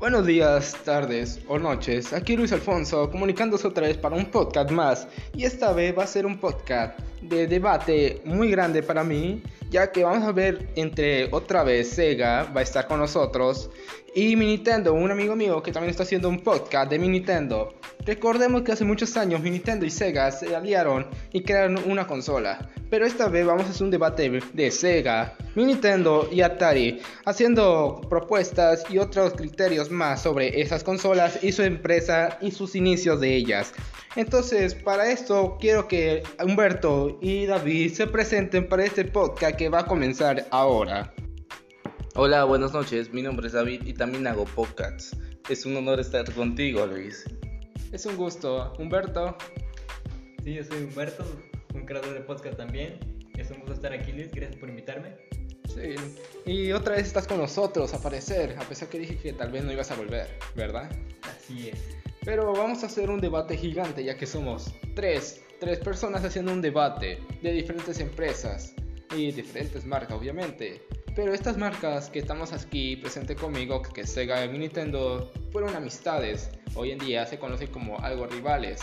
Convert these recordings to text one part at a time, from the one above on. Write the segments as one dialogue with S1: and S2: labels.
S1: Buenos días, tardes o noches. Aquí Luis Alfonso comunicándose otra vez para un podcast más. Y esta vez va a ser un podcast de debate muy grande para mí, ya que vamos a ver entre otra vez Sega va a estar con nosotros y mi Nintendo, un amigo mío que también está haciendo un podcast de mi Nintendo. Recordemos que hace muchos años mi Nintendo y Sega se aliaron y crearon una consola. Pero esta vez vamos a hacer un debate de Sega, mi Nintendo y Atari, haciendo propuestas y otros criterios más sobre esas consolas y su empresa y sus inicios de ellas. Entonces, para esto quiero que Humberto y David se presenten para este podcast que va a comenzar ahora.
S2: Hola, buenas noches. Mi nombre es David y también hago podcasts. Es un honor estar contigo, Luis.
S1: Es un gusto. Humberto.
S3: Sí, yo soy Humberto, un creador de podcast también. Es un gusto estar aquí, Luis. Gracias por invitarme.
S1: Sí. Y otra vez estás con nosotros a aparecer, a pesar que dije que tal vez no ibas a volver, ¿verdad?
S3: Así es.
S1: Pero vamos a hacer un debate gigante, ya que somos tres, tres personas haciendo un debate de diferentes empresas y diferentes marcas, obviamente. Pero estas marcas que estamos aquí presente conmigo, que Sega y Nintendo, fueron amistades. Hoy en día se conocen como algo rivales.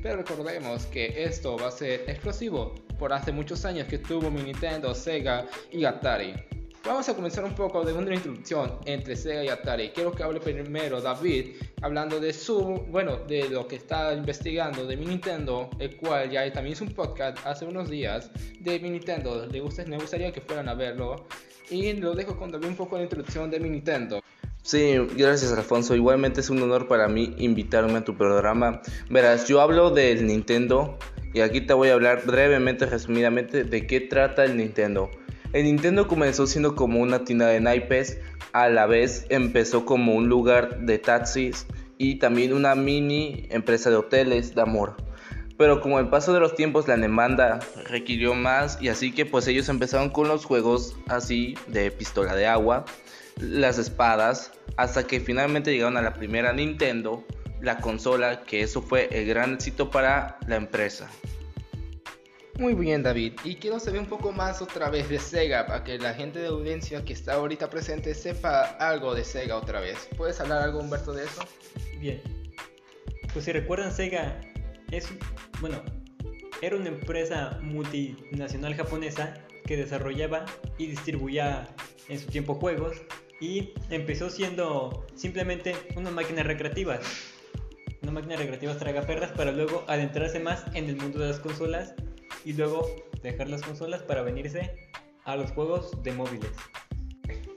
S1: Pero recordemos que esto va a ser exclusivo por hace muchos años que tuvo mi Nintendo, Sega y Atari. Vamos a comenzar un poco de una introducción entre Sega y Atari. Quiero que hable primero David, hablando de su, bueno, de lo que está investigando de mi Nintendo, el cual ya también hizo un podcast hace unos días de mi Nintendo. Le gusta, me gustaría que fueran a verlo. Y lo dejo con David un poco de introducción de mi Nintendo.
S2: Sí, gracias Alfonso. Igualmente es un honor para mí invitarme a tu programa. Verás, yo hablo del Nintendo y aquí te voy a hablar brevemente, resumidamente, de qué trata el Nintendo. El Nintendo comenzó siendo como una tienda de naipes, a la vez empezó como un lugar de taxis y también una mini empresa de hoteles de amor. Pero como el paso de los tiempos la demanda requirió más y así que pues ellos empezaron con los juegos así de pistola de agua, las espadas, hasta que finalmente llegaron a la primera Nintendo, la consola, que eso fue el gran éxito para la empresa.
S1: Muy bien David, y quiero saber un poco más otra vez de Sega para que la gente de audiencia que está ahorita presente sepa algo de Sega otra vez. ¿Puedes hablar algo Humberto de eso?
S3: Bien. Pues si recuerdan Sega es bueno, era una empresa multinacional japonesa que desarrollaba y distribuía en su tiempo juegos y empezó siendo simplemente una máquina recreativa. Una máquina recreativa tragaperras para luego adentrarse más en el mundo de las consolas y luego dejar las consolas para venirse a los juegos de móviles.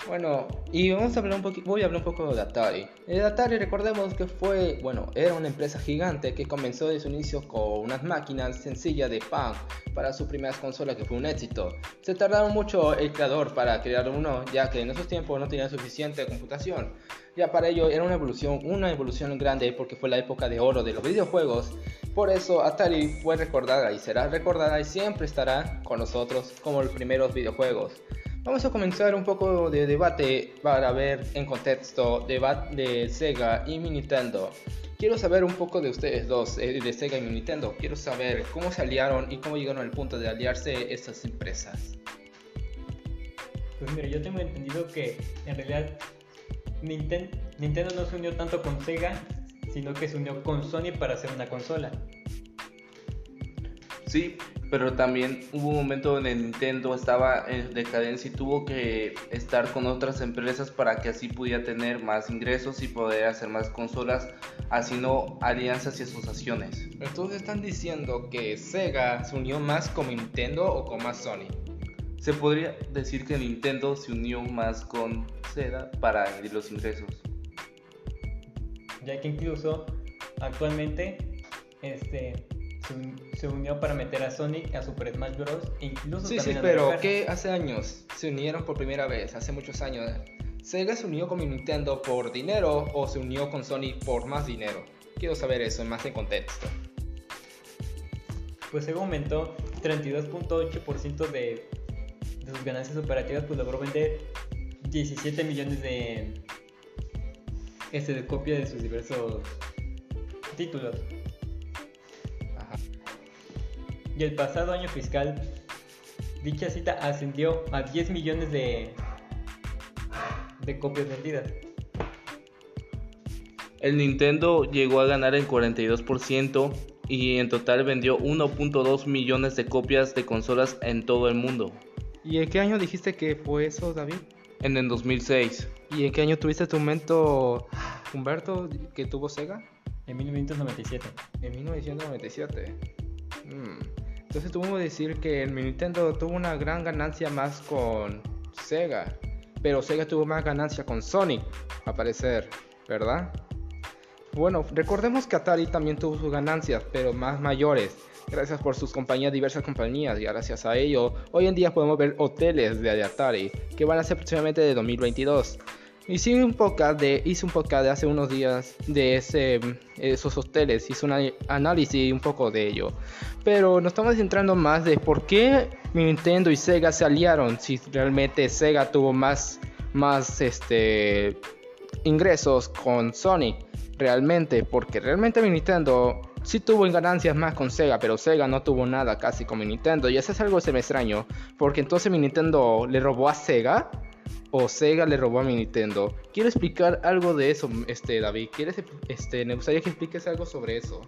S1: Bueno, y vamos a hablar un poquito, voy a hablar un poco de Atari. El Atari recordemos que fue, bueno, era una empresa gigante que comenzó de su inicio con unas máquinas sencillas de pan para sus primeras consolas que fue un éxito. Se tardaron mucho el creador para crear uno, ya que en esos tiempos no tenía suficiente computación. Ya para ello era una evolución, una evolución grande porque fue la época de oro de los videojuegos. Por eso Atari fue recordada y será recordada y siempre estará con nosotros como los primeros videojuegos. Vamos a comenzar un poco de debate para ver en contexto debate de Sega y Nintendo. Quiero saber un poco de ustedes dos, eh, de Sega y Nintendo. Quiero saber cómo se aliaron y cómo llegaron al punto de aliarse estas empresas.
S3: Pues mira, yo tengo entendido que en realidad Nintendo no se unió tanto con Sega, sino que se unió con Sony para hacer una consola.
S2: Sí, pero también hubo un momento donde Nintendo estaba en decadencia y tuvo que estar con otras empresas para que así pudiera tener más ingresos y poder hacer más consolas, haciendo alianzas y asociaciones.
S1: Entonces están diciendo que Sega se unió más con Nintendo o con más Sony.
S2: Se podría decir que Nintendo se unió más con Sega para los ingresos.
S3: Ya que incluso actualmente este se unió para meter a Sonic a Super Smash Bros.
S1: E incluso sí, sí, pero ¿qué hace años se unieron por primera vez? Hace muchos años. ¿Sega se unió con Nintendo por dinero o se unió con Sony por más dinero? Quiero saber eso más en contexto.
S3: Pues Sega aumentó 32.8% de, de sus ganancias operativas, pues logró vender 17 millones de, este, de copias de sus diversos títulos. y el pasado año fiscal dicha cita ascendió a 10 millones de, de copias vendidas.
S2: El Nintendo llegó a ganar el 42% y en total vendió 1.2 millones de copias de consolas en todo el mundo.
S1: ¿Y en qué año dijiste que fue eso, David?
S2: En el 2006.
S1: ¿Y en qué año tuviste tu momento, Humberto, que tuvo Sega?
S3: En 1997.
S1: En 1997. Mm. Entonces tuvimos que decir que el Nintendo tuvo una gran ganancia más con Sega. Pero Sega tuvo más ganancia con Sonic, a parecer, ¿verdad? Bueno, recordemos que Atari también tuvo sus ganancias, pero más mayores, gracias por sus compañías, diversas compañías, y gracias a ello, hoy en día podemos ver hoteles de Atari, que van a ser próximamente de 2022. Hice un podcast de, hice un podcast de hace unos días de ese, esos hoteles, hice un análisis un poco de ello. Pero nos estamos centrando más de por qué Nintendo y Sega se aliaron, si realmente Sega tuvo más, más este, ingresos con Sony realmente, porque realmente Nintendo sí tuvo ganancias más con Sega, pero Sega no tuvo nada casi con mi Nintendo. Y eso es algo que se me extraño, porque entonces mi Nintendo le robó a Sega o Sega le robó a mi Nintendo. Quiero explicar algo de eso, este David. ¿Quieres, este, me gustaría que expliques algo sobre eso.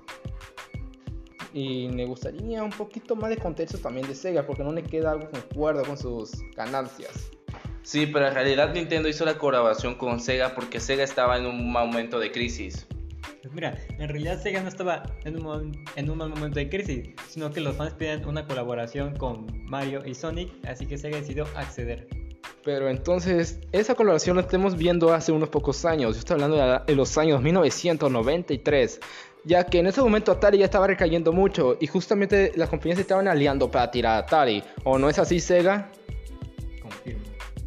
S1: Y me gustaría un poquito más de contexto también de Sega, porque no le queda algo concuerdo con sus ganancias.
S2: Sí, pero en realidad Nintendo hizo la colaboración con Sega porque Sega estaba en un momento de crisis.
S3: Pues mira, en realidad Sega no estaba en un, en un mal momento de crisis, sino que los fans pedían una colaboración con Mario y Sonic, así que Sega decidió acceder.
S1: Pero entonces, esa colaboración la estamos viendo hace unos pocos años. Yo estoy hablando de, los años 1993. Ya que en ese momento Atari ya estaba recayendo mucho y justamente las compañías se estaban aliando para tirar a Atari. ¿O no es así, Sega?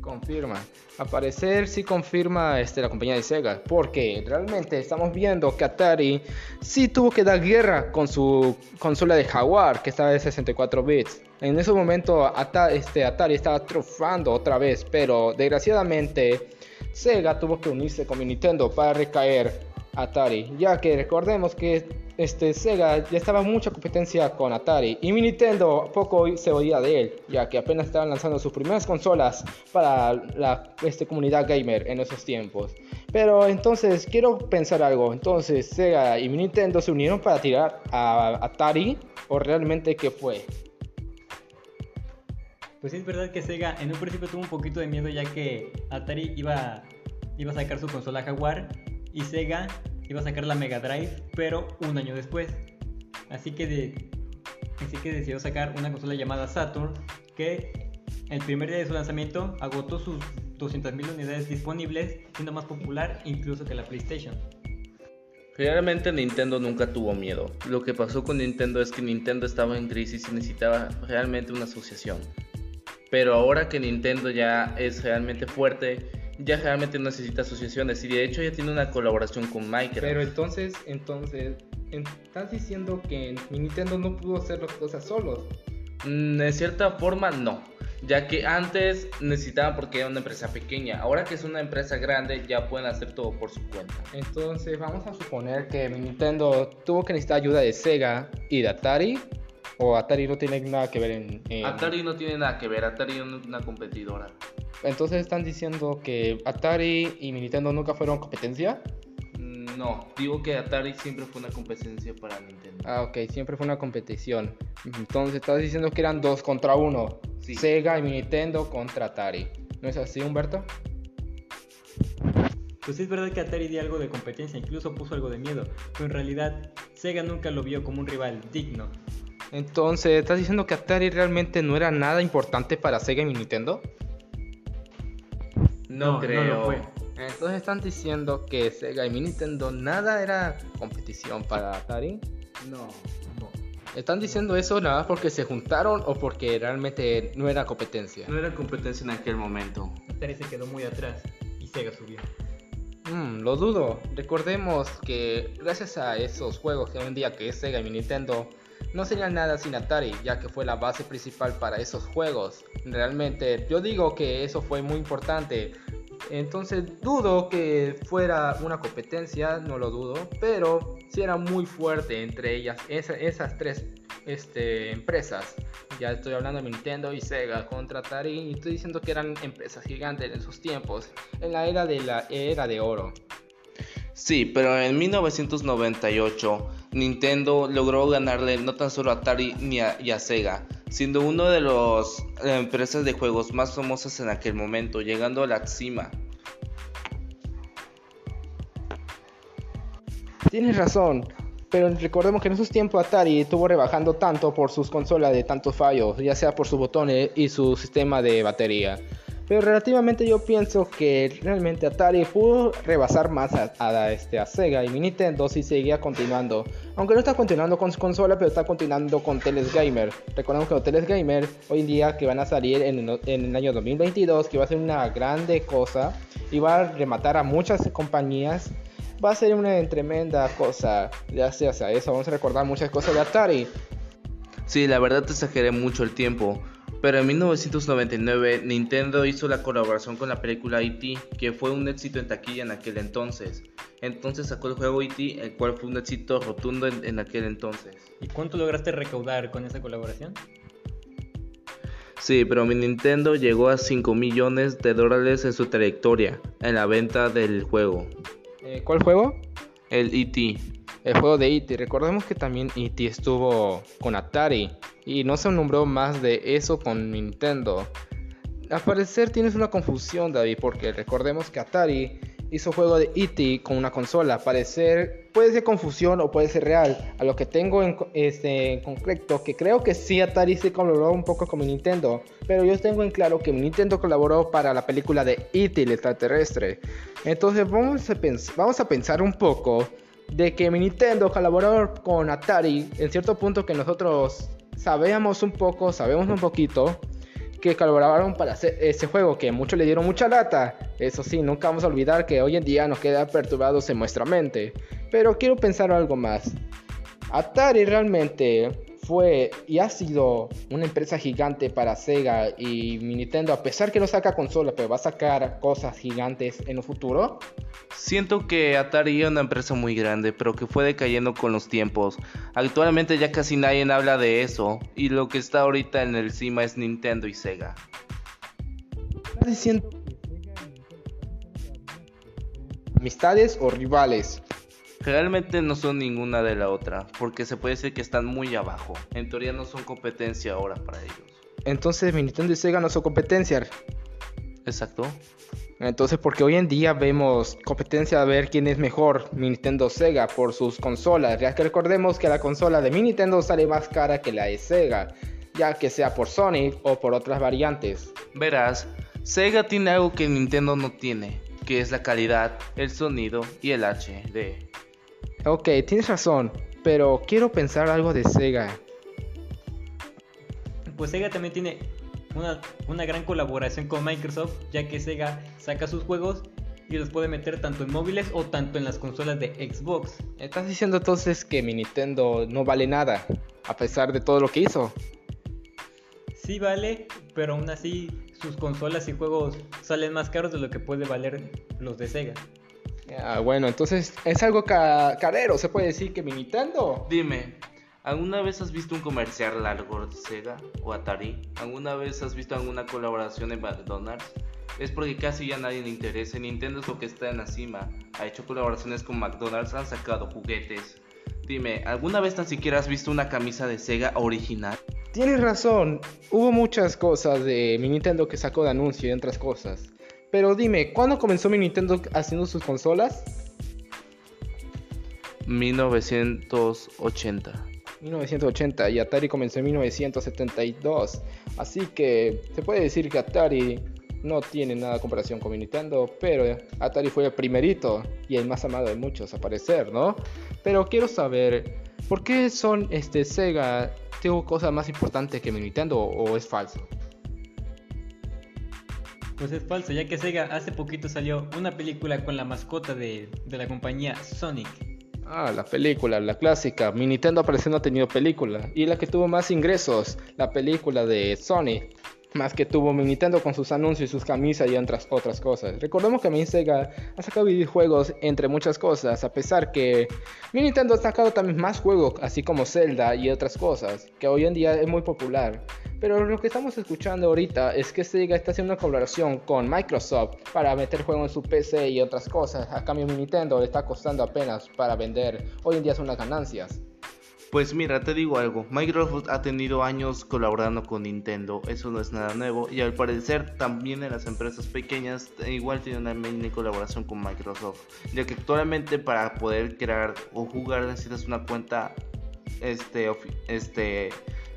S1: confirma. A parecer sí confirma este, la compañía de Sega, porque realmente estamos viendo que Atari sí tuvo que dar guerra con su consola de Jaguar, que estaba de 64 bits. En ese momento Atari, este, Atari estaba trufando otra vez, pero desgraciadamente Sega tuvo que unirse con Nintendo para recaer Atari, ya que recordemos que este, Sega ya estaba mucha competencia con Atari y mi Nintendo poco se oía de él, ya que apenas estaban lanzando sus primeras consolas para la este, comunidad gamer en esos tiempos. Pero entonces quiero pensar algo, entonces Sega y mi Nintendo se unieron para tirar a Atari o realmente qué fue?
S3: Pues es verdad que Sega en un principio tuvo un poquito de miedo ya que Atari iba, iba a sacar su consola Jaguar y Sega iba a sacar la Mega Drive, pero un año después. Así que, así que decidió sacar una consola llamada Saturn, que el primer día de su lanzamiento agotó sus 200.000 unidades disponibles, siendo más popular incluso que la PlayStation.
S2: Realmente Nintendo nunca tuvo miedo. Lo que pasó con Nintendo es que Nintendo estaba en crisis y necesitaba realmente una asociación. Pero ahora que Nintendo ya es realmente fuerte, ya realmente necesita asociaciones y de hecho ya tiene una colaboración con Microsoft.
S1: Pero entonces, entonces, estás diciendo que Nintendo no pudo hacer las cosas solos.
S2: Mm, de cierta forma no, ya que antes necesitaban porque era una empresa pequeña, ahora que es una empresa grande ya pueden hacer todo por su cuenta.
S1: Entonces vamos a suponer que Nintendo tuvo que necesitar ayuda de Sega y de Atari. ¿O Atari no tiene nada que ver en, en...
S2: Atari no tiene nada que ver, Atari es una competidora.
S1: Entonces están diciendo que Atari y Nintendo nunca fueron competencia.
S2: Mm, no, digo que Atari siempre fue una competencia para Nintendo.
S1: Ah, ok, siempre fue una competición. Entonces estás diciendo que eran dos contra uno. Sega y Nintendo contra Atari. ¿No es así, Humberto?
S3: Pues es verdad que Atari dio algo de competencia, incluso puso algo de miedo, pero en realidad Sega nunca lo vio como un rival digno.
S1: Entonces, ¿estás diciendo que Atari realmente no era nada importante para Sega y Nintendo?
S2: No, creo.
S1: Entonces están diciendo que Sega y Nintendo nada era competición para Atari.
S2: No, no.
S1: ¿Están diciendo eso nada porque se juntaron o porque realmente no era competencia?
S2: No era competencia en aquel momento.
S3: Atari se quedó muy atrás y Sega subió.
S1: Mm, lo dudo. Recordemos que gracias a esos juegos que un día que es Sega y Nintendo no sería nada sin Atari, ya que fue la base principal para esos juegos. Realmente, yo digo que eso fue muy importante. Entonces dudo que fuera una competencia, no lo dudo, pero sí era muy fuerte entre ellas, esas tres este, empresas. Ya estoy hablando de Nintendo y Sega contra Atari y estoy diciendo que eran empresas gigantes en sus tiempos, en la era de la era de oro.
S2: Sí, pero en 1998 Nintendo logró ganarle no tan solo a Atari ni a, Sega, siendo una de las empresas de juegos más famosas en aquel momento, llegando a la cima.
S1: Tienes razón, pero recordemos que en esos tiempos Atari estuvo rebajando tanto por sus consolas de tantos fallos, ya sea por sus botones y su sistema de batería. Pero relativamente yo pienso que realmente Atari pudo rebasar más a, este, a Sega y Nintendo si seguía continuando. Aunque no está continuando con su consola, pero está continuando con Teles Gamer. Recordemos que los Teles Gamer hoy en día que van a salir en, en el año 2022, que va a ser una grande cosa y va a rematar a muchas compañías va a ser una tremenda cosa. Gracias a eso vamos a recordar muchas cosas de Atari.
S2: Sí, la verdad te exageré mucho el tiempo. Pero en 1999 Nintendo hizo la colaboración con la película E.T., que fue un éxito en taquilla en aquel entonces. Entonces sacó el juego E.T., el cual fue un éxito rotundo en, aquel entonces.
S3: ¿Y cuánto lograste recaudar con esa colaboración?
S2: Sí, pero mi Nintendo llegó a 5 millones de dólares en su trayectoria en la venta del juego.
S1: Eh, ¿Cuál juego?
S2: El E.T.
S1: El juego de E.T. Recordemos que también E.T. estuvo con Atari y no se nombró más de eso con Nintendo. Al parecer tienes una confusión, David, porque recordemos que Atari hizo juego de E.T. con una consola. Al parecer puede ser confusión o puede ser real. A lo que tengo en, este, en concreto, que creo que sí Atari se colaboró un poco con Nintendo. Pero yo tengo en claro que Nintendo colaboró para la película de E.T. el extraterrestre. Entonces vamos a, vamos a pensar un poco de que Nintendo colaboró con Atari en cierto punto que nosotros sabíamos un poco, sabemos un poquito que colaboraron para hacer ese juego que muchos le dieron mucha lata. Eso sí, nunca vamos a olvidar que hoy en día nos queda perturbados en nuestra mente. Pero quiero pensar algo más. Atari realmente fue y ha sido una empresa gigante para Sega y Nintendo, a pesar que no saca consola, pero va a sacar cosas gigantes en el futuro.
S2: Siento que Atari es una empresa muy grande, pero que fue decayendo con los tiempos. Actualmente ya casi nadie habla de eso, y lo que está ahorita en el cima es Nintendo y Sega.
S1: ¿Estás diciendo amistades o rivales?
S2: Realmente no son ninguna de la otra, porque se puede decir que están muy abajo. En teoría no son competencia ahora para ellos.
S1: Entonces Nintendo y Sega no son competencia.
S2: Exacto.
S1: Entonces, porque hoy en día vemos competencia a ver quién es mejor, Nintendo o Sega, por sus consolas. Ya que recordemos que la consola de mi Nintendo sale más cara que la de Sega, ya que sea por Sony o por otras variantes.
S2: Verás, Sega tiene algo que Nintendo no tiene, que es la calidad, el sonido y el HD.
S1: Ok, tienes razón, pero quiero pensar algo de Sega.
S3: Pues Sega también tiene una, gran colaboración con Microsoft, ya que Sega saca sus juegos y los puede meter tanto en móviles o tanto en las consolas de Xbox.
S1: ¿Estás diciendo entonces que mi Nintendo no vale nada, a pesar de todo lo que hizo?
S3: Sí vale, pero aún así sus consolas y juegos salen más caros de lo que puede valer los de Sega.
S1: Ah, bueno, entonces es algo carero, se puede decir que mi Nintendo.
S2: Dime, ¿alguna vez has visto un comercial largo de Sega o Atari? ¿Alguna vez has visto alguna colaboración en McDonald's? Es porque casi ya nadie le interesa. Nintendo es lo que está en la cima. Ha hecho colaboraciones con McDonald's, han sacado juguetes. Dime, ¿alguna vez tan siquiera has visto una camisa de Sega original?
S1: Tienes razón, hubo muchas cosas de mi Nintendo que sacó de anuncio y otras cosas. Pero dime, ¿cuándo comenzó mi Nintendo haciendo sus consolas?
S2: 1980.
S1: 1980 y Atari comenzó en 1972. Así que se puede decir que Atari no tiene nada de comparación con mi Nintendo, pero Atari fue el primerito y el más amado de muchos a parecer, ¿no? Pero quiero saber, ¿por qué son este Sega tuvo cosas más importantes que mi Nintendo o es falso?
S3: Pues es falso, ya que Sega hace poquito salió una película con la mascota de, la compañía Sonic.
S1: Ah, la película, la clásica. Mi Nintendo parece no ha tenido película. Y la que tuvo más ingresos, la película de Sonic. Más que tuvo mi Nintendo con sus anuncios y sus camisas y otras, otras cosas. Recordemos que mi Sega ha sacado videojuegos entre muchas cosas, a pesar que mi Nintendo ha sacado también más juegos, así como Zelda y otras cosas, que hoy en día es muy popular. Pero lo que estamos escuchando ahorita es que Sega está haciendo una colaboración con Microsoft para meter juegos en su PC y otras cosas. A cambio Nintendo le está costando apenas para vender. Hoy en día son unas ganancias.
S2: Pues mira, te digo algo, Microsoft ha tenido años colaborando con Nintendo, eso no es nada nuevo, y al parecer también en las empresas pequeñas igual tienen una mini colaboración con Microsoft, ya que actualmente para poder crear o jugar necesitas una cuenta este, este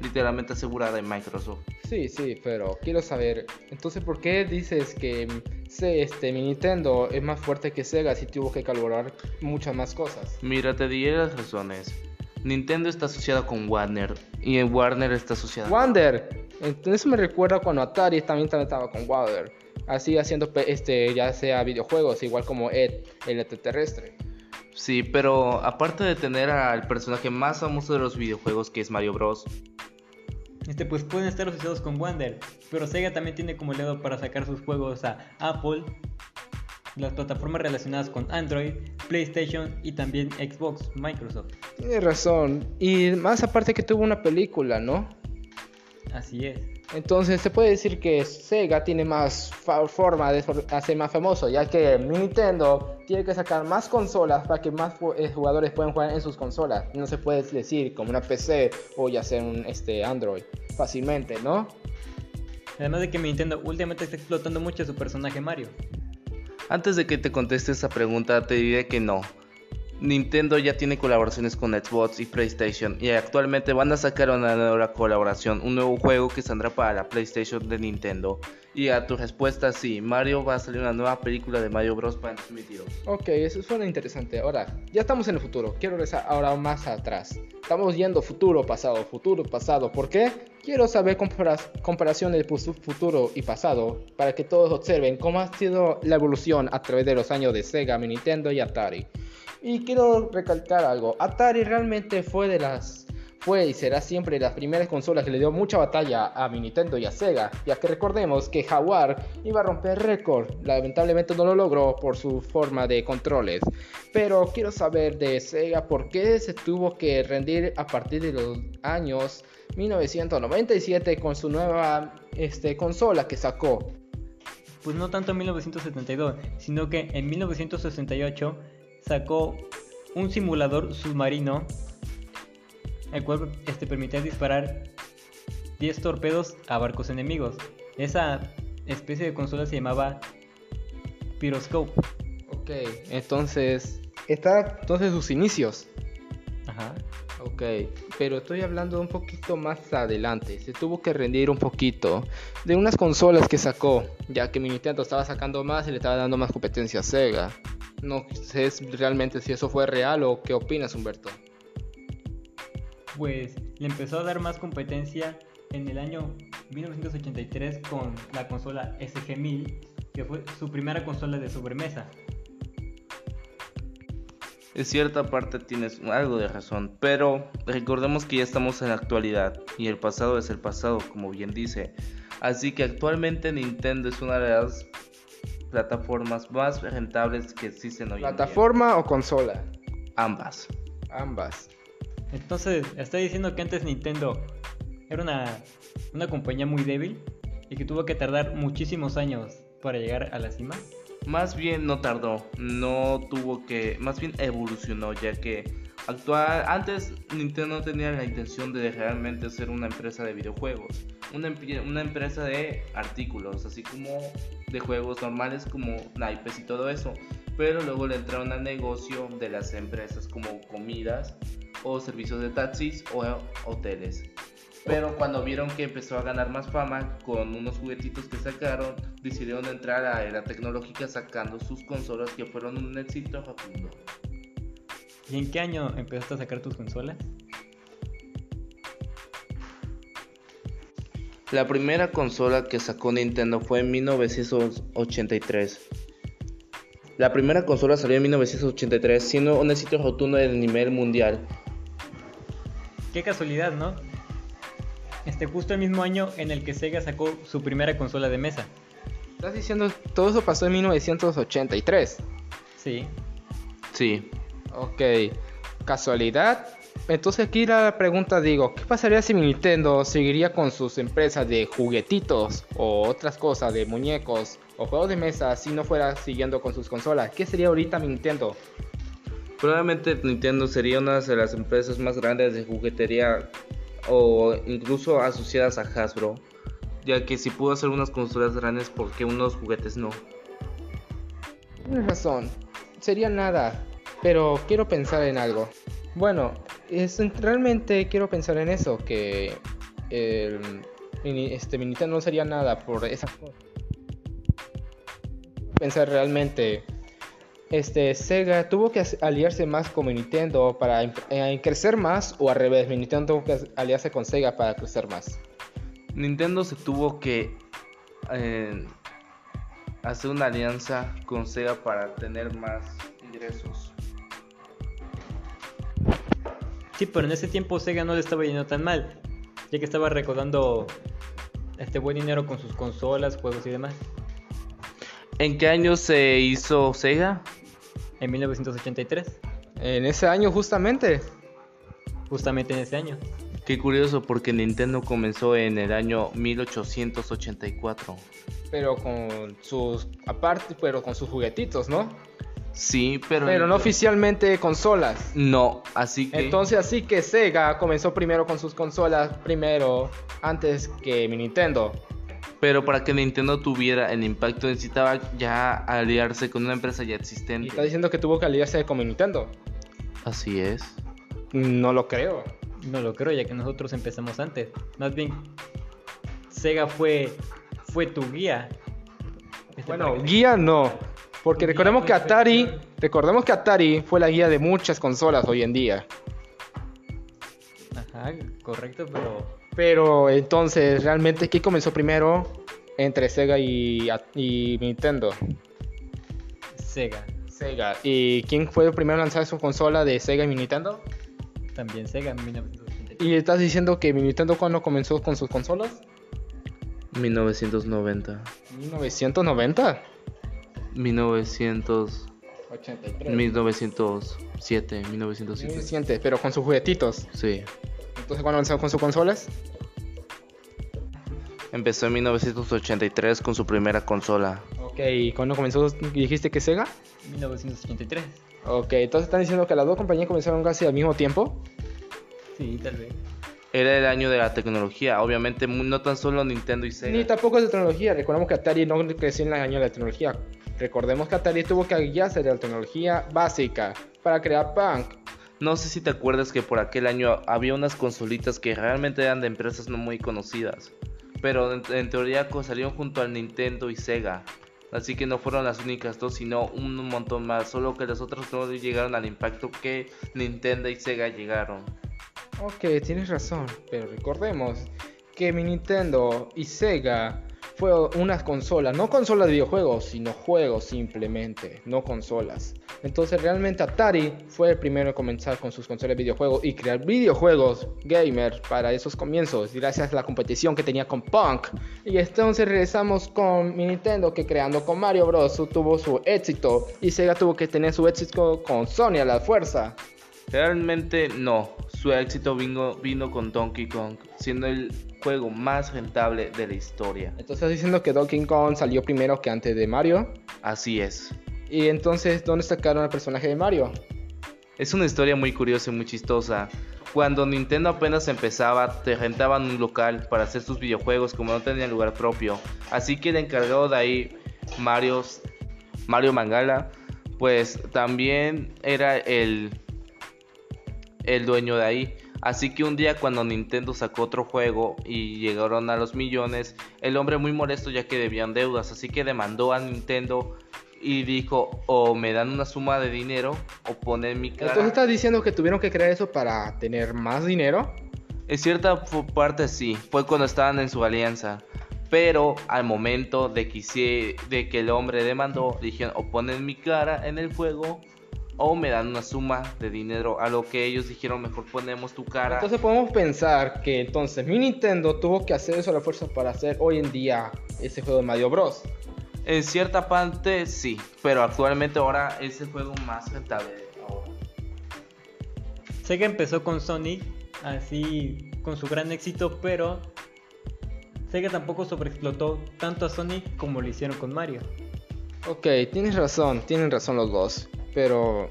S2: literalmente asegurada en Microsoft.
S1: Sí, sí, pero quiero saber, entonces, ¿por qué dices que este, mi Nintendo es más fuerte que Sega si tuvo que colaborar muchas más cosas?
S2: Mira, te diré las razones. Nintendo está asociada con Warner y en Warner está asociada.
S1: Wander. Entonces me recuerda cuando Atari también estaba con Warner. Así haciendo este ya sea videojuegos, igual como Ed, el extraterrestre.
S2: Sí, pero aparte de tener al personaje más famoso de los videojuegos que es Mario Bros.
S3: Este, pues pueden estar asociados con Wander, pero Sega también tiene como ledo para sacar sus juegos a Apple, las plataformas relacionadas con Android, PlayStation y también Xbox, Microsoft.
S1: Tienes razón. Y más aparte que tuvo una película, ¿no?
S3: Así es.
S1: Entonces se puede decir que Sega tiene más forma de hacer más famoso, ya que Nintendo tiene que sacar más consolas para que más eh, jugadores puedan jugar en sus consolas. No se puede decir como una PC o ya sea un este, Android fácilmente, ¿no?
S3: Además de que Nintendo últimamente está explotando mucho su personaje Mario.
S2: Antes de que te conteste esa pregunta, te diré que no. Nintendo ya tiene colaboraciones con Xbox y PlayStation y actualmente van a sacar una nueva colaboración, un nuevo juego que saldrá para la PlayStation de Nintendo. Y a tu respuesta, sí, Mario va a salir una nueva película de Mario Bros. para 2022.
S1: Ok, eso suena interesante. Ahora, ya estamos en el futuro. Quiero regresar ahora más atrás. Estamos yendo futuro, pasado, futuro, pasado. ¿Por qué? Quiero saber comparación de futuro y pasado para que todos observen cómo ha sido la evolución a través de los años de Sega, Nintendo y Atari. Y quiero recalcar algo, Atari realmente fue de las fue y será siempre las primeras consolas que le dio mucha batalla a mi Nintendo y a Sega, ya que recordemos que Jaguar iba a romper récord, lamentablemente no lo logró por su forma de controles. Pero quiero saber de Sega por qué se tuvo que rendir a partir de los años 1997 con su nueva este, consola que sacó.
S3: Pues no tanto en 1972, sino que en 1968 sacó un simulador submarino, el cual este, permitía disparar 10 torpedos a barcos enemigos. Esa especie de consola se llamaba Pyroscope.
S1: Ok, entonces, está entonces sus inicios.
S3: Ajá.
S1: Ok, pero estoy hablando un poquito más adelante. Se tuvo que rendir un poquito de unas consolas que sacó, ya que mi Nintendo estaba sacando más y le estaba dando más competencia a Sega. No sé realmente si eso fue real o qué opinas, Humberto.
S3: Pues le empezó a dar más competencia en el año 1983 con la consola SG-1000, que fue su primera consola de sobremesa.
S2: En cierta parte tienes algo de razón, pero recordemos que ya estamos en la actualidad y el pasado es el pasado, como bien dice. Así que actualmente Nintendo es una de las plataformas más rentables que existen hoy
S1: ¿Plataforma en día. o consola?
S2: Ambas.
S1: Ambas.
S3: Entonces, está diciendo que antes Nintendo era una, una compañía muy débil y que tuvo que tardar muchísimos años para llegar a la cima.
S2: Más bien no tardó, no tuvo que, más bien evolucionó, ya que actual, antes Nintendo no tenía la intención de realmente ser una empresa de videojuegos, una, una empresa de artículos, así como de juegos normales como naipes y todo eso. Pero luego le entraron al negocio de las empresas como comidas o servicios de taxis o hoteles. Pero cuando vieron que empezó a ganar más fama con unos juguetitos que sacaron, decidieron entrar a la era tecnológica sacando sus consolas que fueron un éxito rotundo.
S3: ¿Y en qué año empezaste a sacar tus consolas?
S2: La primera consola que sacó Nintendo fue en 1983. La primera consola salió en 1983, siendo un éxito rotundo a nivel mundial.
S3: Qué casualidad, ¿no? Este justo el mismo año en el que Sega sacó su primera consola de mesa.
S1: ¿Estás diciendo todo eso pasó en 1983?
S3: Sí.
S2: Sí.
S1: Ok. ¿Casualidad Entonces aquí la pregunta digo, ¿qué pasaría si Nintendo seguiría con sus empresas de juguetitos o otras cosas, de muñecos o juegos de mesa si no fuera siguiendo con sus consolas? ¿Qué sería ahorita Nintendo?
S2: Probablemente Nintendo sería una de las empresas más grandes de juguetería o incluso asociadas a Hasbro, ya que si pudo hacer unas consolas grandes, ¿por qué unos juguetes no?
S1: Tienes razón, sería nada, pero quiero pensar en algo. Bueno, es, realmente quiero pensar en eso, que este Nintendo no sería nada por esas cosas. Pensar realmente, este Sega tuvo que aliarse más con Nintendo para eh, crecer más o al revés, Nintendo tuvo que aliarse con Sega para crecer más.
S2: Nintendo se tuvo que eh, hacer una alianza con Sega para tener más ingresos.
S3: Sí, pero en ese tiempo Sega no le estaba yendo tan mal, ya que estaba recaudando este buen dinero con sus consolas, juegos y demás.
S2: ¿En qué año se hizo Sega?
S3: En 1983.
S1: En ese año justamente.
S3: Justamente en ese año.
S2: Qué curioso porque Nintendo comenzó en el año 1884.
S1: Pero con sus aparte, pero con sus juguetitos, ¿no?
S2: Sí, pero...
S1: Pero no oficialmente consolas.
S2: No, así que...
S1: Entonces así que Sega comenzó primero con sus consolas, primero, antes que mi Nintendo.
S2: Pero para que Nintendo tuviera el impacto necesitaba ya aliarse con una empresa ya existente.
S1: ¿Y está diciendo que tuvo que aliarse con mi Nintendo?
S2: Así es.
S1: No lo creo.
S3: No lo creo, ya que nosotros empezamos antes. Más bien, Sega fue, fue tu guía.
S1: Este bueno, guía no. Porque recordemos que Atari, recordemos que Atari fue la guía de muchas consolas hoy en día.
S3: Ajá, correcto, pero...
S1: Pero entonces, ¿realmente qué comenzó primero entre Sega y, Nintendo?
S3: Sega.
S1: Sega. ¿Y quién fue el primero en lanzar su consola de Sega y Nintendo?
S3: También Sega en 1983.
S1: ¿Y estás diciendo que Nintendo cuando comenzó con sus consolas?
S2: 1990.
S1: ¿1990?
S2: 1983. 1907, 1907.
S1: pero con sus juguetitos.
S2: Sí.
S1: Entonces, ¿cuándo empezó con sus consolas?
S2: Empezó en 1983 con su primera consola.
S1: Ok, ¿y cuándo comenzó? ¿Dijiste que Sega?
S3: 1983.
S1: Ok, entonces están diciendo que las dos compañías comenzaron casi al mismo tiempo.
S3: Sí, tal vez.
S2: Era el año de la tecnología, obviamente no tan solo Nintendo y Sega.
S1: Ni tampoco de tecnología, recordemos que Atari no creció en el año de la tecnología. Recordemos que Atari tuvo que guiarse de la tecnología básica para crear Punk.
S2: No sé si te acuerdas que por aquel año había unas consolitas que realmente eran de empresas no muy conocidas, pero en, teoría salieron junto al Nintendo y Sega. Así que no fueron las únicas dos, sino un montón más, solo que las otras no llegaron al impacto que Nintendo y Sega llegaron.
S1: Ok, tienes razón, pero recordemos que mi Nintendo y Sega fue una consola, no consolas de videojuegos, sino juegos simplemente, no consolas. Entonces realmente Atari fue el primero en comenzar con sus consolas de videojuegos y crear videojuegos gamer para esos comienzos, gracias a la competición que tenía con Punk. Y entonces regresamos con Nintendo que creando con Mario Bros tuvo su éxito y Sega tuvo que tener su éxito con Sony a la fuerza.
S2: Realmente no, su éxito vino, vino con Donkey Kong, siendo el juego más rentable de la historia.
S1: Entonces estás diciendo que Donkey Kong salió primero que antes de Mario.
S2: Así es.
S1: Y entonces, ¿dónde sacaron el personaje de Mario?
S2: Es una historia muy curiosa y muy chistosa. Cuando Nintendo apenas empezaba, te rentaban un local para hacer sus videojuegos como no tenían lugar propio. Así que el encargado de ahí, Mario, Mario Mangala, pues también era el el dueño de ahí. Así que un día cuando Nintendo sacó otro juego y llegaron a los millones, el hombre muy molesto ya que debían deudas, así que demandó a Nintendo y dijo o me dan una suma de dinero o ponen mi cara.
S1: Entonces estás diciendo que tuvieron que crear eso para tener más dinero?
S2: En cierta parte sí, fue cuando estaban en su alianza. Pero al momento de que, de que el hombre demandó, dijeron o ponen mi cara en el juego o me dan una suma de dinero a lo que ellos dijeron mejor ponemos tu cara.
S1: Entonces podemos pensar que entonces mi Nintendo tuvo que hacer eso a la fuerza para hacer hoy en día ese juego de Mario Bros.
S2: En cierta parte sí, pero actualmente ahora es el juego más rentable ahora.
S3: Sega empezó con Sonic, así con su gran éxito, pero Sega tampoco sobreexplotó tanto a Sonic como lo hicieron con Mario.
S1: Ok, tienes razón, tienen razón los dos. Pero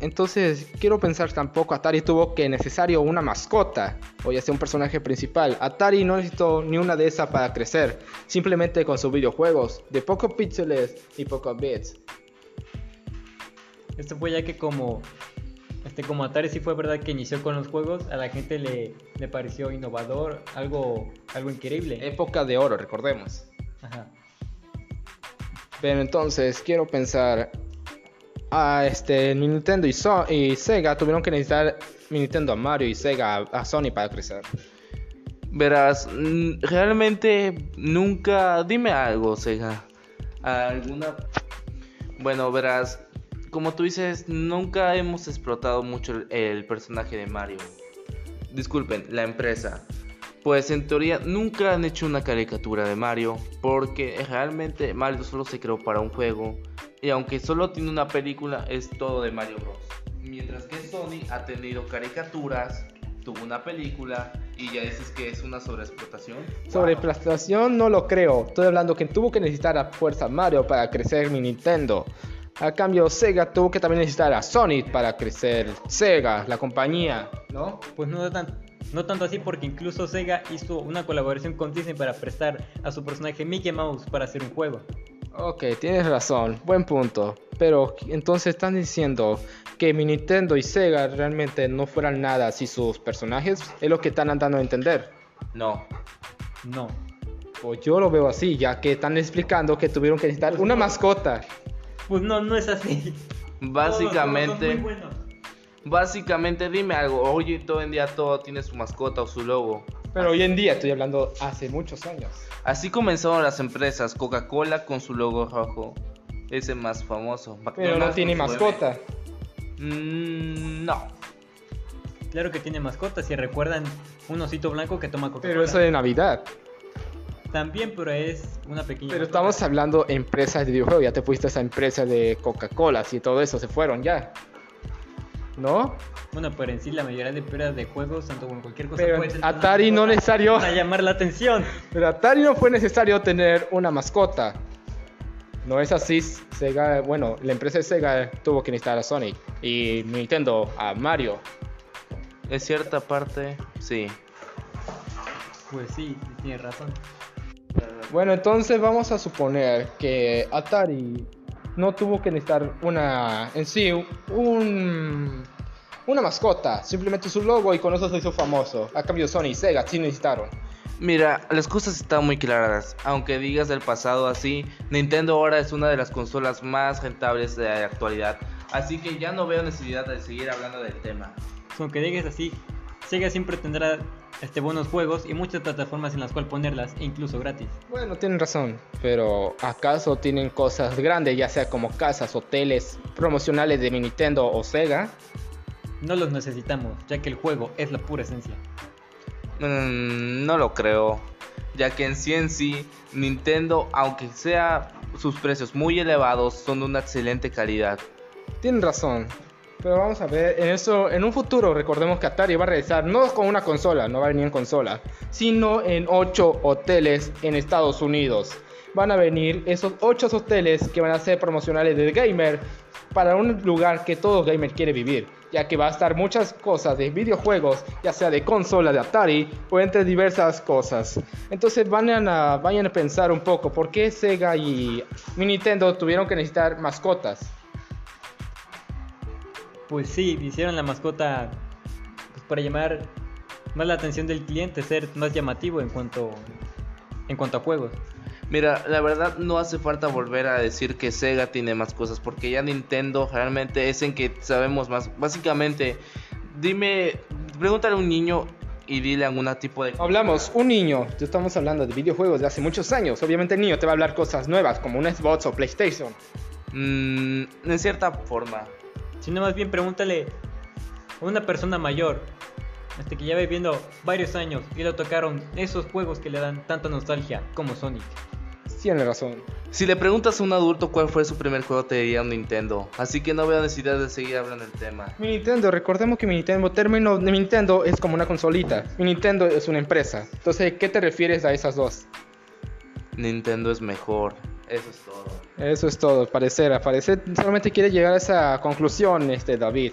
S1: entonces quiero pensar tampoco Atari tuvo que necesario una mascota o ya sea un personaje principal. Atari no necesitó ni una de esas para crecer, simplemente con sus videojuegos de pocos píxeles y pocos bits.
S3: Esto fue ya que como este como Atari sí fue verdad que inició con los juegos, a la gente le, le pareció innovador, algo algo increíble.
S1: Época de oro, recordemos.
S3: Ajá.
S1: Pero entonces quiero pensar a este Nintendo y, So- y Sega tuvieron que necesitar Nintendo a Mario y Sega a, Sony para crecer.
S2: Verás, realmente nunca. Dime algo, Sega. ¿Alguna.? Bueno, verás, como tú dices, nunca hemos explotado mucho el personaje de Mario. Disculpen, la empresa. Pues en teoría nunca han hecho una caricatura de Mario, porque realmente Mario solo se creó para un juego, y aunque solo tiene una película, es todo de Mario Bros. Mientras que Sony ha tenido caricaturas, tuvo una película, y ya dices que es una sobreexplotación.
S1: Sobre
S2: Wow.
S1: explotación no lo creo. Estoy hablando que tuvo que necesitar a fuerza Mario para crecer mi Nintendo. A cambio, Sega tuvo que también necesitar a Sonic para crecer Sega, la compañía, ¿no?
S3: Pues no, tan, no tanto así porque incluso Sega hizo una colaboración con Disney para prestar a su personaje Mickey Mouse para hacer un juego.
S1: Ok, tienes razón, buen punto. Pero entonces están diciendo que mi Nintendo y Sega realmente no fueran nada si sus personajes es lo que están dando a entender.
S2: No.
S3: No.
S1: Pues yo lo veo así, ya que están explicando que tuvieron que necesitar
S3: Pues
S1: una
S3: no.
S1: mascota.
S3: Pues no, no es así.
S2: Básicamente,
S3: Todos los
S2: básicamente dime algo. Oye, todo en día todo tiene su mascota o su logo.
S1: Pero hoy en día estoy hablando hace muchos años.
S2: Así comenzaron las empresas. Coca-Cola con su logo rojo. Ese más famoso.
S1: Pero no tiene mascota.
S2: Mm, no.
S3: Claro que tiene mascotas, si recuerdan un osito blanco que toma Coca-Cola.
S1: Pero eso de Navidad.
S3: También, pero es una pequeña.
S1: Pero
S3: mascota.
S1: estamos hablando empresas de videojuegos. Ya te fuiste a esa empresa de Coca-Cola y todo eso. Se fueron ya. ¿No?
S3: Bueno, pero en sí la mayoría de empresas de juegos, tanto como cualquier cosa,
S1: Pero
S3: puede ser
S1: Atari no necesario.
S3: Para llamar la atención.
S1: Pero a Atari no fue necesario tener una mascota. No es así. Sega, bueno, la empresa de Sega tuvo que necesitar a Sonic. Y Nintendo a Mario.
S2: En cierta parte, sí.
S3: Pues sí, tienes razón.
S1: Bueno, entonces vamos a suponer que Atari no tuvo que necesitar una en sí un una mascota, simplemente su logo y con eso se hizo famoso. A cambio Sony y Sega sí necesitaron.
S2: Mira, las cosas están muy claras. Aunque digas del pasado así, Nintendo ahora es una de las consolas más rentables de la actualidad. Así que ya no veo necesidad de seguir hablando del tema.
S3: Aunque digas así, Sega siempre tendrá este, buenos juegos y muchas plataformas en las cuales ponerlas, e incluso gratis.
S1: Bueno, tienen razón, pero ¿acaso tienen cosas grandes, ya sea como casas, hoteles, promocionales de mi Nintendo o Sega?
S3: No los necesitamos, ya que el juego es la pura esencia.
S2: Mm, no lo creo, ya que en sí en sí, Nintendo, aunque sea sus precios muy elevados, son de una excelente calidad.
S1: Tienen razón. Pero vamos a ver, en eso, en un futuro recordemos que Atari va a realizar no con una consola, no va a venir en consola, sino en 8 hoteles en Estados Unidos. Van a venir esos 8 hoteles que van a ser promocionales de gamer para un lugar que todo gamer quiere vivir, ya que va a estar muchas cosas de videojuegos, ya sea de consola de Atari o entre diversas cosas. Entonces vayan a, vayan a pensar un poco por qué Sega y Nintendo tuvieron que necesitar mascotas.
S3: Pues sí, hicieron la mascota pues, para llamar más la atención del cliente, ser más llamativo en cuanto, en cuanto a juegos.
S2: Mira, la verdad no hace falta volver a decir que Sega tiene más cosas, porque ya Nintendo realmente es en que sabemos más. Básicamente, dime, pregúntale a un niño y dile algún tipo de...
S1: Hablamos, un niño, ya estamos hablando de videojuegos de hace muchos años. Obviamente el niño te va a hablar cosas nuevas como un Xbox o PlayStation.
S2: Mm, en cierta forma.
S3: Sino más bien pregúntale a una persona mayor, este que ya va viviendo varios años y le tocaron esos juegos que le dan tanta nostalgia como Sonic.
S1: tiene razón.
S2: Si le preguntas a un adulto cuál fue su primer juego, te diría un Nintendo. Así que no veo necesidad de seguir hablando del tema.
S1: Mi Nintendo, recordemos que mi Nintendo, término de Nintendo es como una consolita. Mi Nintendo es una empresa. Entonces, ¿qué te refieres a esas dos?
S2: Nintendo es mejor. Eso es todo.
S1: Eso es todo, parecer, a parecer solamente quiere llegar a esa conclusión, este David.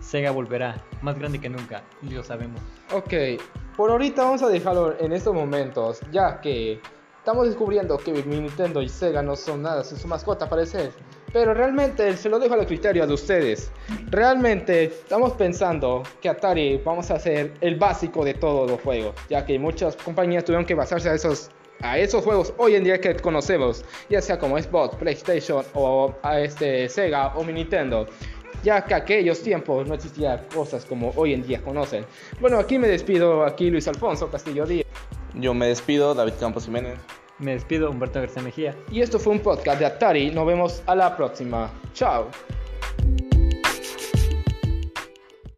S3: Sega volverá, más grande que nunca, y lo sabemos.
S1: Ok, por ahorita vamos a dejarlo en estos momentos, ya que estamos descubriendo que mi Nintendo y Sega no son nada, son su mascota, parecer. Pero realmente se lo dejo al criterio de ustedes. Realmente estamos pensando que Atari vamos a hacer el básico de todos los juegos, ya que muchas compañías tuvieron que basarse a esos a esos juegos hoy en día que conocemos, ya sea como Xbox, PlayStation o a este Sega o mi Nintendo. Ya que aquellos tiempos no existían cosas como hoy en día conocen. Bueno, aquí me despido, aquí Luis Alfonso Castillo Díaz.
S2: Yo me despido, David Campos Jiménez.
S3: Me despido, Humberto García Mejía.
S1: Y esto fue un podcast de Atari. Nos vemos a la próxima. Chao.